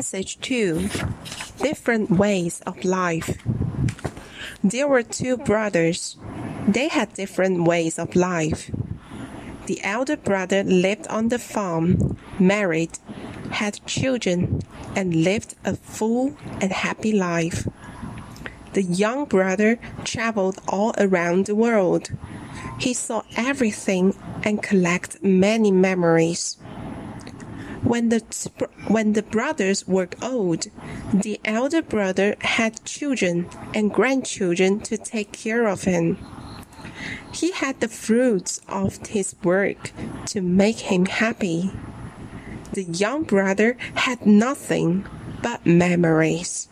Passage 2 Different Ways of Life. There were two brothers. They had different ways of life. The elder brother lived on the farm, married, had children, and lived a full and happy life. The young brother traveled all around the world. He saw everything and collected many memories. When the, when the brothers were old, the elder brother had children and grandchildren to take care of him. He had the fruits of his work to make him happy. The young brother had nothing but memories.